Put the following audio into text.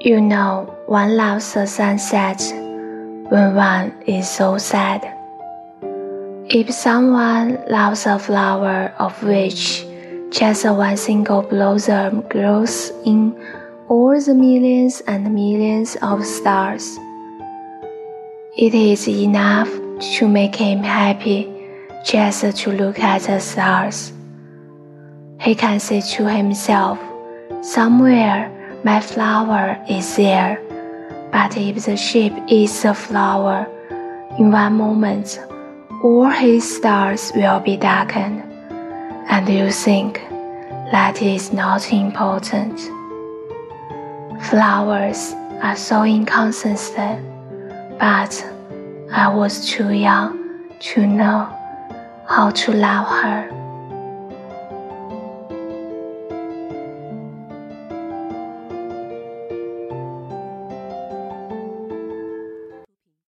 You know, one loves the sunset when one is so sad. If someone loves a flower of which just one single blossom grows in all the millions and millions of stars, it is enough to make him happy just to look at the stars. He can say to himself, somewhere my flower is there, but if the sheep eats the flower, in one moment all his stars will be darkened, and you think that is not important. Flowers are so inconsistent, but I was too young to know how to love her.